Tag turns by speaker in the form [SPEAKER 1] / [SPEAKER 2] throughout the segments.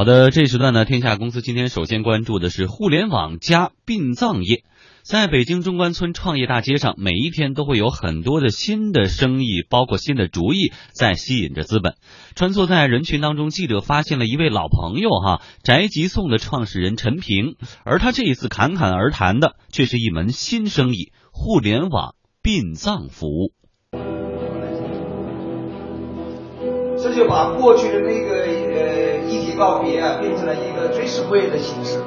[SPEAKER 1] 好的，这时段呢，天下公司今天首先关注的是互联网加殡葬业。在北京中关村创业大街上，每一天都会有很多的新的生意，包括新的主意在吸引着资本。穿梭在人群当中，记者发现了一位老朋友哈，宅急送的创始人陈平，而他这一次侃侃而谈的却是一门新生意——互联网殡葬服务。
[SPEAKER 2] 这就把过去的那个一体告别啊，变成了一个追思会的形式。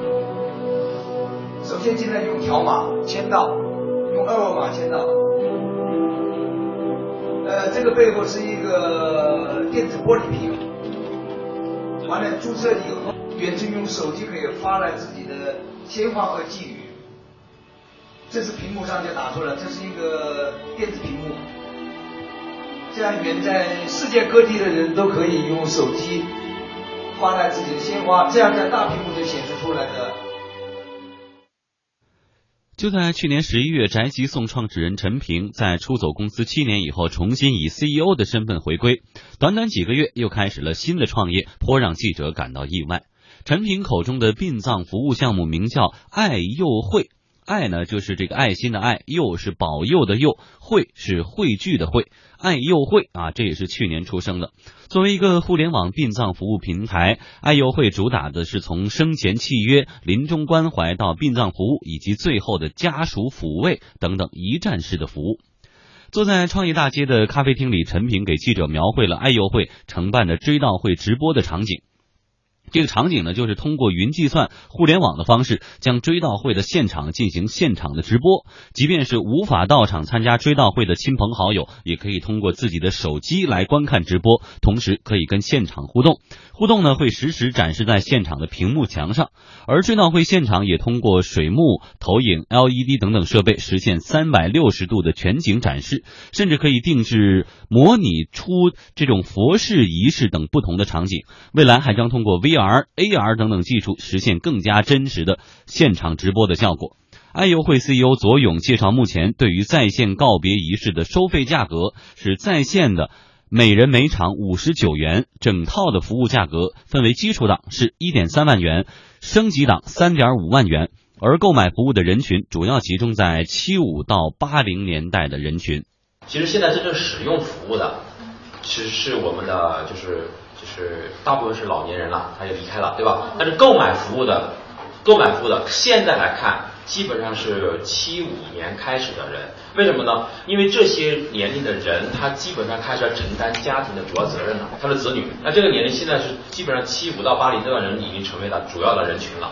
[SPEAKER 2] 首先进来用条码签到，用二维码签到。呃，这个背后是一个电子玻璃屏，完了注册以后，远程用手机可以发来自己的鲜花和寄语。这是屏幕上就打出来，这是一个电子屏幕，这样远在世界各地的人都可以用手机发来自己的鲜花，这样在大屏幕就显示出来的。
[SPEAKER 1] 就在去年十一月，宅急送创始人陈平在出走公司七年以后，重新以 CEO 的身份回归，短短几个月又开始了新的创业，颇让记者感到意外。陈平口中的殡葬服务项目名叫“爱幼会”。爱呢，就是这个爱心的爱；佑是保佑的佑；会是汇聚的汇。爱佑会啊，这也是去年出生的。作为一个互联网殡葬服务平台，爱佑会主打的是从生前契约、临终关怀到殡葬服务以及最后的家属抚慰等等一站式的服务。坐在创业大街的咖啡厅里，陈平给记者描绘了爱佑会承办的追悼会直播的场景。这个场景呢，就是通过云计算、互联网的方式，将追悼会的现场进行现场的直播。即便是无法到场参加追悼会的亲朋好友，也可以通过自己的手机来观看直播，同时可以跟现场互动。互动呢，会实时展示在现场的屏幕墙上。而追悼会现场也通过水幕、投影、LED 等等设备，实现三百六十度的全景展示，甚至可以定制模拟出这种佛事仪式等不同的场景。未来还将通过 VR、AR 等等技术实现更加真实的现场直播的效果。爱优会 CEO 左勇介绍，目前对于在线告别仪式的收费价格是在线的，每人每场五十九元，整套的服务价格分为基础档是一点三万元，升级档三点五万元。而购买服务的人群主要集中在七五到八零年代的人群。
[SPEAKER 3] 其实现在真正使用服务的，其实是我们的就是。就是大部分是老年人了，他就离开了，对吧？但是购买服务的，购买服务的，现在来看，基本上是七五年开始的人。为什么呢？因为这些年龄的人，他基本上开始要承担家庭的主要责任了，他的子女。那这个年龄现在是基本上七五到八零这段人已经成为了主要的人群了。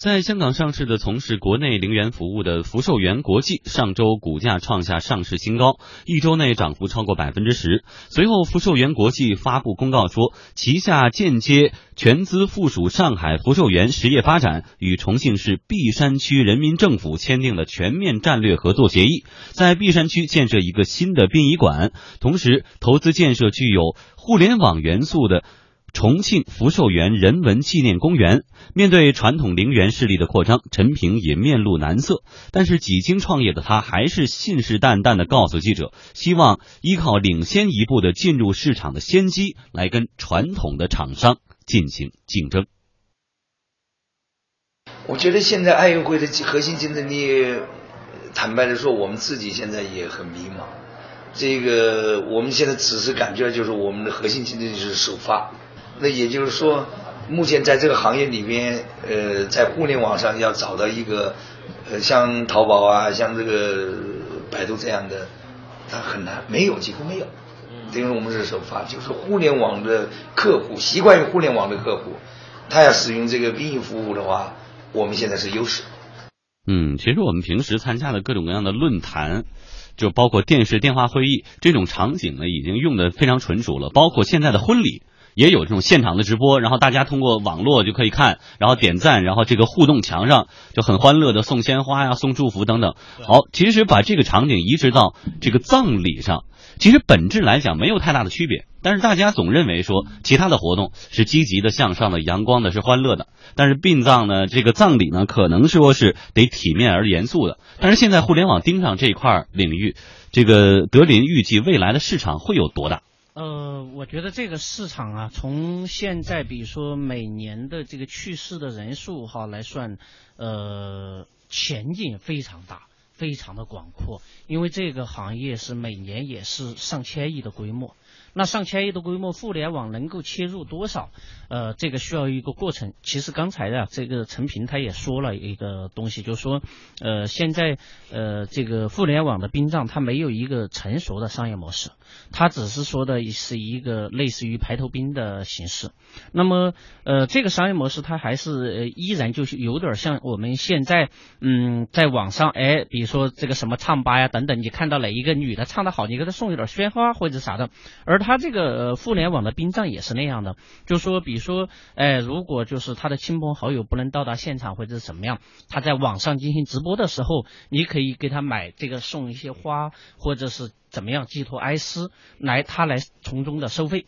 [SPEAKER 1] 在香港上市的从事国内陵园服务的福寿园国际，上周股价创下上市新高，一周内涨幅超过百分之十。随后，福寿园国际发布公告说，旗下间接全资附属上海福寿园实业发展与重庆市璧山区人民政府签订了全面战略合作协议，在璧山区建设一个新的殡仪馆，同时投资建设具有互联网元素的。重庆福寿园人文纪念公园面对传统陵园势力的扩张，陈平也面露难色。但是几经创业的他，还是信誓旦旦的告诉记者，希望依靠领先一步的进入市场的先机，来跟传统的厂商进行竞争。
[SPEAKER 2] 我觉得现在爱运会的核心竞争力，坦白的说，我们自己现在也很迷茫。这个我们现在只是感觉，就是我们的核心竞争力是首发。那也就是说，目前在这个行业里面，呃，在互联网上要找到一个，呃，像淘宝啊，像这个百度这样的，它很难，没有，几乎没有。因为我们是首发，就是互联网的客户习惯于互联网的客户，他要使用这个殡仪服务的话，我们现在是优势。
[SPEAKER 1] 嗯，其实我们平时参加的各种各样的论坛，就包括电视电话会议这种场景呢，已经用的非常纯熟了，包括现在的婚礼。也有这种现场的直播，然后大家通过网络就可以看，然后点赞，然后这个互动墙上就很欢乐的送鲜花呀、送祝福等等。好，其实把这个场景移植到这个葬礼上，其实本质来讲没有太大的区别。但是大家总认为说其他的活动是积极的、向上的、阳光的、是欢乐的，但是殡葬呢，这个葬礼呢，可能说是得体面而严肃的。但是现在互联网盯上这一块领域，这个德林预计未来的市场会有多大？
[SPEAKER 4] 呃，我觉得这个市场啊，从现在比如说每年的这个去世的人数哈来算，呃，前景非常大，非常的广阔，因为这个行业是每年也是上千亿的规模。那上千亿的规模，互联网能够切入多少？呃，这个需要一个过程。其实刚才呀，这个陈平他也说了一个东西，就是说，呃，现在呃，这个互联网的殡葬它没有一个成熟的商业模式，它只是说的是一个类似于排头兵的形式。那么，呃，这个商业模式它还是呃依然就是有点像我们现在，嗯，在网上，哎，比如说这个什么唱吧呀等等，你看到哪一个女的唱得好，你给她送一点鲜花或者啥的，而他这个呃互联网的殡葬也是那样的，就说，比如说，哎，如果就是他的亲朋好友不能到达现场或者是怎么样，他在网上进行直播的时候，你可以给他买这个送一些花，或者是怎么样寄托哀思，来他来从中的收费。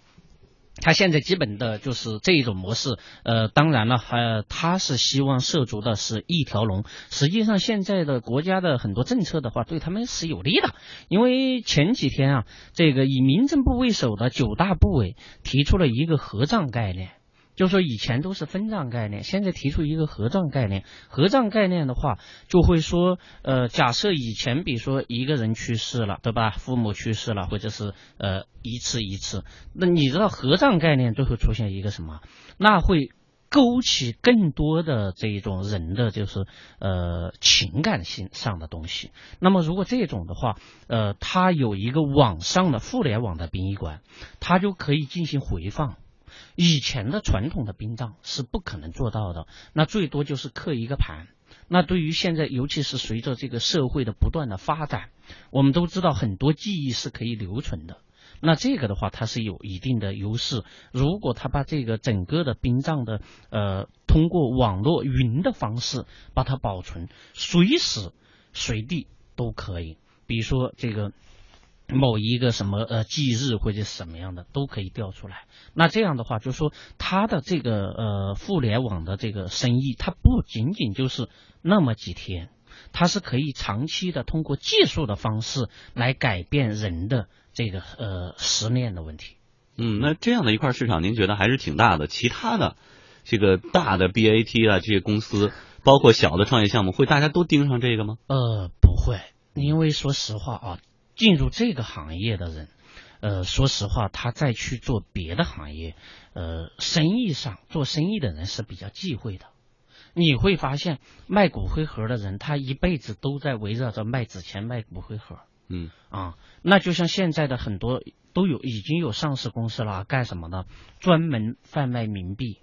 [SPEAKER 4] 他现在基本的就是这一种模式，呃，当然了，呃，他是希望涉足的是一条龙。实际上，现在的国家的很多政策的话，对他们是有利的。因为前几天啊，这个以民政部为首的九大部委提出了一个合账概念。就说以前都是分账概念，现在提出一个合账概念。合账概念的话，就会说，呃，假设以前比如说一个人去世了，对吧？父母去世了，或者是呃一次一次，那你知道合账概念就会出现一个什么？那会勾起更多的这一种人的就是呃情感性上的东西。那么如果这种的话，呃，它有一个网上的互联网的殡仪馆，它就可以进行回放。以前的传统的殡葬是不可能做到的，那最多就是刻一个盘。那对于现在，尤其是随着这个社会的不断的发展，我们都知道很多记忆是可以留存的。那这个的话，它是有一定的优势。如果他把这个整个的殡葬的呃，通过网络云的方式把它保存，随时随地都可以。比如说这个。某一个什么呃忌日或者什么样的都可以调出来，那这样的话，就是说它的这个呃互联网的这个生意，它不仅仅就是那么几天，它是可以长期的通过技术的方式来改变人的这个呃思念的问题。
[SPEAKER 1] 嗯，那这样的一块市场，您觉得还是挺大的。其他的这个大的 BAT 啊这些公司，包括小的创业项目，会大家都盯上这个吗？
[SPEAKER 4] 呃，不会，因为说实话啊。进入这个行业的人，呃，说实话，他再去做别的行业，呃，生意上做生意的人是比较忌讳的。你会发现，卖骨灰盒的人，他一辈子都在围绕着卖纸钱、卖骨灰盒。
[SPEAKER 1] 嗯
[SPEAKER 4] 啊，那就像现在的很多都有已经有上市公司了，干什么呢？专门贩卖冥币。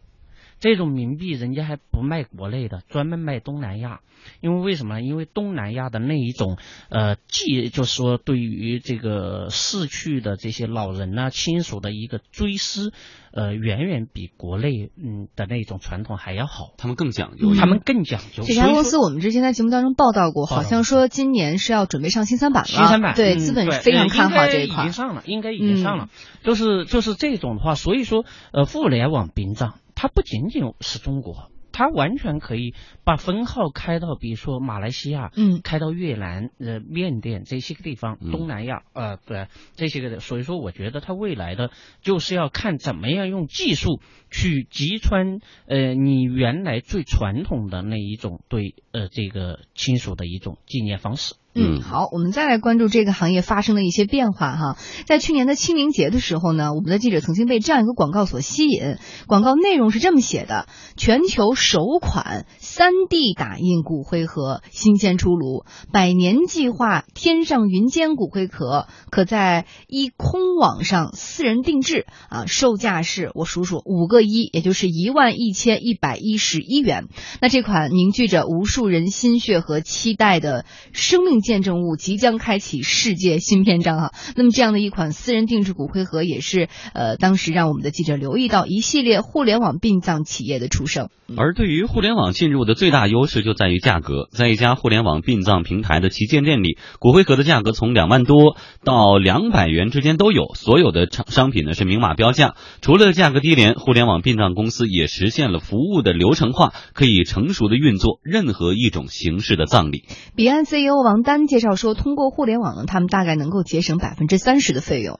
[SPEAKER 4] 这种冥币人家还不卖国内的，专门卖东南亚。因为为什么呢？因为东南亚的那一种呃，既就是说对于这个逝去的这些老人呐、亲属的一个追思，呃，远远比国内嗯的那种传统还要好。
[SPEAKER 1] 他们更讲究，
[SPEAKER 4] 他们更讲究。
[SPEAKER 5] 这家公司我们之前在节目当中报道过，好像说今年是要准备上新三板了。
[SPEAKER 4] 新三板
[SPEAKER 5] 对，资本非常看好这一块。
[SPEAKER 4] 已经上了，应该已经上了。就是就是这种的话，所以说呃，互联网殡葬。它不仅仅是中国，它完全可以把分号开到，比如说马来西亚，
[SPEAKER 5] 嗯，
[SPEAKER 4] 开到越南、呃缅甸这些个地方，东南亚，呃，对这些个，所以说我觉得它未来的就是要看怎么样用技术去击穿，呃，你原来最传统的那一种对呃这个亲属的一种纪念方式。
[SPEAKER 5] 嗯，好，我们再来关注这个行业发生的一些变化哈。在去年的清明节的时候呢，我们的记者曾经被这样一个广告所吸引，广告内容是这么写的：全球首款三 D 打印骨灰盒新鲜出炉，百年计划天上云间骨灰壳，可在一空网上私人定制啊，售价是我数数五个一，也就是一万一千一百一十一元。那这款凝聚着无数人心血和期待的生命。见证物即将开启世界新篇章哈，那么这样的一款私人定制骨灰盒也是呃，当时让我们的记者留意到一系列互联网殡葬企业的出生。
[SPEAKER 1] 而对于互联网进入的最大优势就在于价格，在一家互联网殡葬平台的旗舰店里，骨灰盒的价格从两万多到两百元之间都有，所有的商商品呢是明码标价。除了价格低廉，互联网殡葬公司也实现了服务的流程化，可以成熟的运作任何一种形式的葬礼。
[SPEAKER 5] 彼岸 CEO 王丹介绍说，通过互联网呢，他们大概能够节省百分之三十的费用。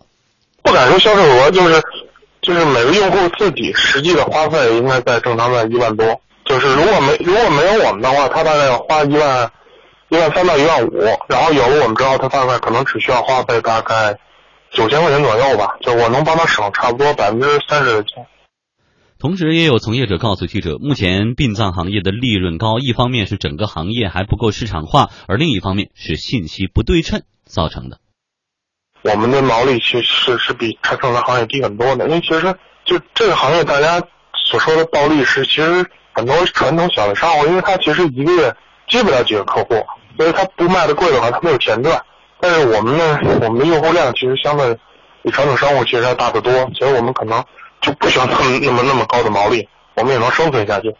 [SPEAKER 6] 不敢说销售额，就是就是每个用户自己实际的花费应该在正常在一万多。就是如果没如果没有我们的话，他大概要花一万一万三到一万五，然后有了我们之后，他大概可能只需要花费大概九千块钱左右吧。就我能帮他省差不多百分之三十的钱。
[SPEAKER 1] 同时，也有从业者告诉记者，目前殡葬行业的利润高，一方面是整个行业还不够市场化，而另一方面是信息不对称造成的。
[SPEAKER 6] 我们的毛利其实是比传统的行业低很多的，因为其实就这个行业，大家所说的暴利是其实。很多传统小的商户，因为他其实一个月接不了几个客户，所以他不卖的贵的话，他没有钱赚。但是我们呢，我们的用户量其实相对比传统商户其实要大得多，所以我们可能就不需要那么那么那么高的毛利，我们也能生存下去。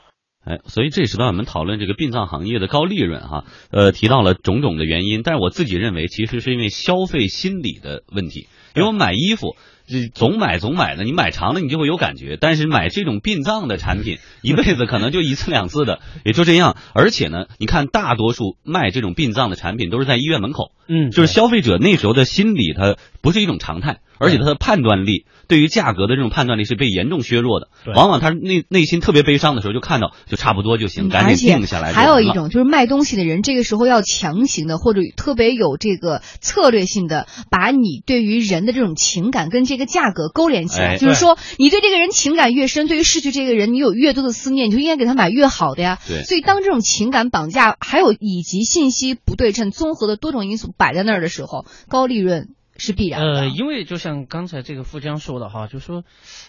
[SPEAKER 1] 哎，所以这时段我们讨论这个殡葬行业的高利润哈，呃，提到了种种的原因，但是我自己认为其实是因为消费心理的问题，因为我买衣服。这总买总买的，你买长了你就会有感觉，但是买这种殡葬的产品，一辈子可能就一次两次的，也就这样。而且呢，你看大多数卖这种殡葬的产品都是在医院门口，
[SPEAKER 4] 嗯，
[SPEAKER 1] 就是消费者那时候的心理，它不是一种常态。而且他的判断力，对于价格的这种判断力是被严重削弱的。往往他内内心特别悲伤的时候，就看到就差不多就行，赶紧定下来。
[SPEAKER 5] 还有一种就是卖东西的人，这个时候要强行的或者特别有这个策略性的，把你对于人的这种情感跟这个价格勾连起来。就是说，你对这个人情感越深，对于逝去这个人你有越多的思念，你就应该给他买越好的呀。
[SPEAKER 1] 对。
[SPEAKER 5] 所以当这种情感绑架还有以及信息不对称综合的多种因素摆在那儿的时候，高利润。是必然
[SPEAKER 4] 的。呃，因为就像刚才这个富江说的哈，就说，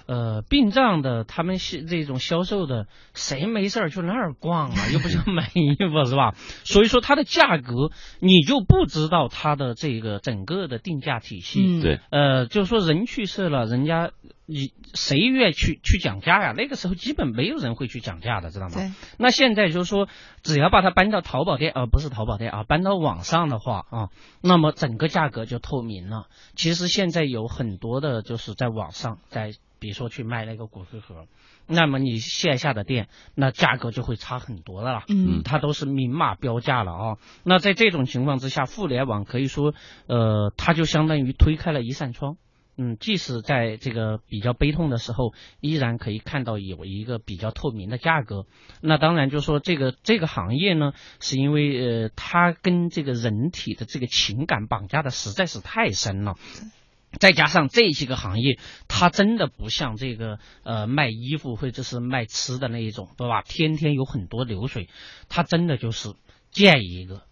[SPEAKER 4] 呃，殡葬的他们是这种销售的，谁没事儿去那儿逛啊？又不想 买衣服是吧？所以说它的价格你就不知道它的这个整个的定价体系。
[SPEAKER 5] 嗯，
[SPEAKER 1] 对。
[SPEAKER 4] 呃，就是说人去世了，人家。你谁愿意去去讲价呀？那个时候基本没有人会去讲价的，知道吗？
[SPEAKER 5] 对。
[SPEAKER 4] 那现在就是说，只要把它搬到淘宝店，呃不是淘宝店啊，搬到网上的话啊，那么整个价格就透明了。其实现在有很多的，就是在网上，在比如说去卖那个骨灰盒，那么你线下的店，那价格就会差很多的了。
[SPEAKER 5] 嗯。
[SPEAKER 4] 它都是明码标价了啊。那在这种情况之下，互联网可以说，呃，它就相当于推开了一扇窗。嗯，即使在这个比较悲痛的时候，依然可以看到有一个比较透明的价格。那当然，就说这个这个行业呢，是因为呃，它跟这个人体的这个情感绑架的实在是太深了。再加上这些个行业，它真的不像这个呃卖衣服或者是卖吃的那一种，对吧？天天有很多流水，它真的就是见一个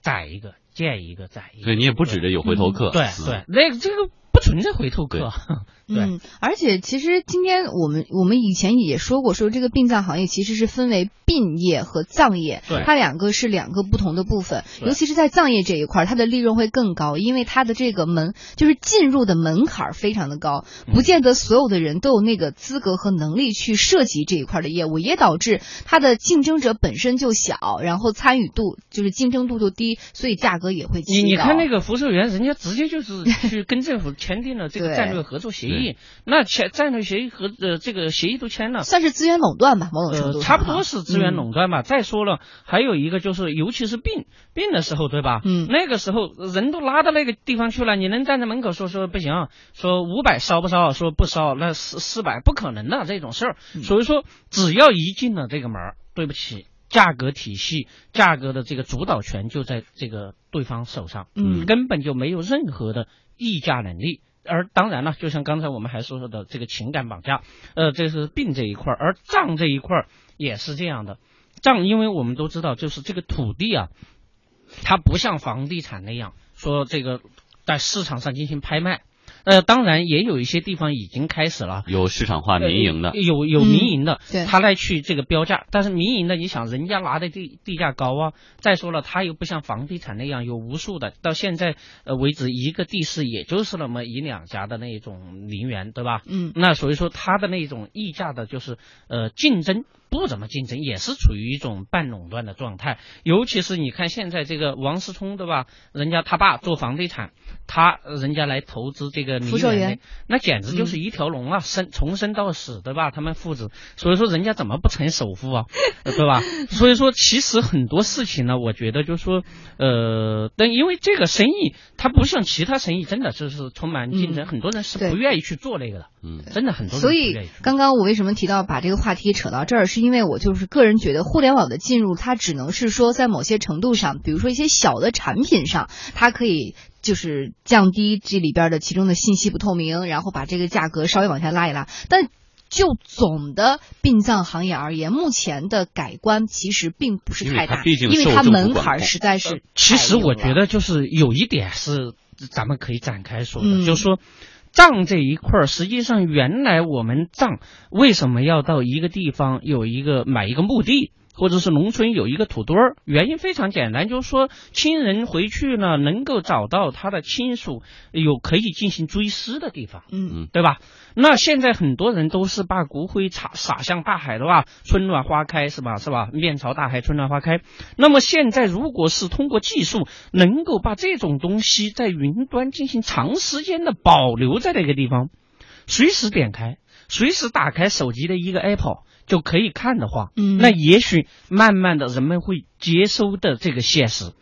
[SPEAKER 4] 宰一个，见一个宰一个。
[SPEAKER 1] 对你也不指着有回头客。
[SPEAKER 4] 对对，那个这个。不存在回头客，
[SPEAKER 5] 嗯，而且其实今天我们我们以前也说过，说这个殡葬行业其实是分为殡业和葬业，
[SPEAKER 4] 对，
[SPEAKER 5] 它两个是两个不同的部分，尤其是在葬业这一块，它的利润会更高，因为它的这个门就是进入的门槛非常的高，不见得所有的人都有那个资格和能力去涉及这一块的业务，也导致它的竞争者本身就小，然后参与度就是竞争度就低，所以价格也会
[SPEAKER 4] 你你看那个福寿园，人家直接就是去跟政府。签订了这个战略合作协议，那签战略协议和呃这个协议都签了，
[SPEAKER 5] 算是资源垄断吧，某种程度
[SPEAKER 4] 差不多是资源垄断吧。再说了，还有一个就是，尤其是病病的时候，对吧？
[SPEAKER 5] 嗯，
[SPEAKER 4] 那个时候人都拉到那个地方去了，你能站在门口说说不行，说五百烧不烧？说不烧，那四四百不可能的这种事儿。所以说，只要一进了这个门儿，对不起，价格体系、价格的这个主导权就在这个对方手上，
[SPEAKER 5] 嗯，
[SPEAKER 4] 根本就没有任何的。议价能力，而当然了，就像刚才我们还说说的这个情感绑架，呃，这是病这一块儿，而账这一块儿也是这样的。账，因为我们都知道，就是这个土地啊，它不像房地产那样说这个在市场上进行拍卖。呃，当然也有一些地方已经开始了，
[SPEAKER 1] 有市场化民营的，
[SPEAKER 4] 有有民营的，
[SPEAKER 5] 对，
[SPEAKER 4] 他来去这个标价，但是民营的，你想人家拿的地地价高啊，再说了，他又不像房地产那样有无数的，到现在呃为止，一个地市也就是那么一两家的那种陵园，对吧？
[SPEAKER 5] 嗯，
[SPEAKER 4] 那所以说他的那种溢价的，就是呃竞争。不怎么竞争，也是处于一种半垄断的状态。尤其是你看现在这个王思聪，对吧？人家他爸做房地产，他人家来投资这个个
[SPEAKER 5] 福寿园
[SPEAKER 4] 那，简直就是一条龙啊，生从生到死，对吧？他们父子，所以说人家怎么不成首富啊，呃 对吧？所以说其实很多事情呢，我觉得就是说，呃，但因为这个生意它不像其他生意，真的就是充满竞争，
[SPEAKER 5] 嗯
[SPEAKER 4] 很多人是不愿意去做那个的，
[SPEAKER 1] 嗯
[SPEAKER 4] 真的很多人
[SPEAKER 5] 所以
[SPEAKER 4] 不愿意去做。
[SPEAKER 5] 刚刚我为什么提到把这个话题扯到这儿，是因为我就是个人觉得互联网的进入，它只能是说在某些程度上，比如说一些小的产品上，它可以就是降低这里边的其中的信息不透明，然后把这个价格稍微往下拉一拉，但。就总的殡葬行业而言，目前的改观其实并不是太大，
[SPEAKER 1] 它毕竟
[SPEAKER 5] 因为它门槛实在是
[SPEAKER 4] 其实我觉得就是有一点是咱们可以展开说的，
[SPEAKER 5] 嗯
[SPEAKER 4] 就是说葬这一块儿，实际上原来我们葬为什么要到一个地方有一个买一个墓地？或者是农村有一个土堆儿，原因非常简单，就是说亲人回去呢，能够找到他的亲属，有可以进行追思的地方。
[SPEAKER 5] 嗯嗯
[SPEAKER 4] 对吧？那现在很多人都是把骨灰撒撒向大海的吧？春暖花开是吧？是吧？面朝大海，春暖花开。那么现在如果是通过技术能够把这种东西在云端进行长时间的保留在那个地方，随时点开，随时打开手机的一个 Apple 就可以看的话，
[SPEAKER 5] 嗯
[SPEAKER 4] 那也许慢慢的人们会接收的这个现实。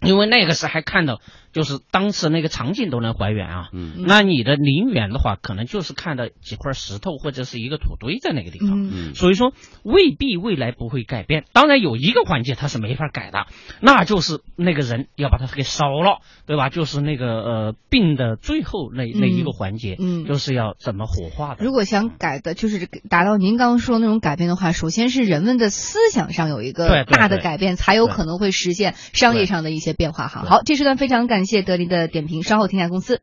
[SPEAKER 4] 因为那个时候还看到，就是当时那个场景都能还原啊。
[SPEAKER 1] 嗯
[SPEAKER 4] 那你的陵园的话，可能就是看到几块石头或者是一个土堆在那个地方。
[SPEAKER 5] 嗯
[SPEAKER 1] 嗯
[SPEAKER 4] 所以说未必未来不会改变。当然有一个环节它是没法改的，那就是那个人要把它给烧了，对吧？就是那个呃病的最后那那一个环节，
[SPEAKER 5] 嗯
[SPEAKER 4] 就是要怎么火化的。
[SPEAKER 5] 如果想改的，就是达到您刚刚说的那种改变的话，首先是人们的思想上有一个大的改变，才有可能会实现商业上的一些变化哈。好，这是段非常谢谢德林的点评，稍后听下公司。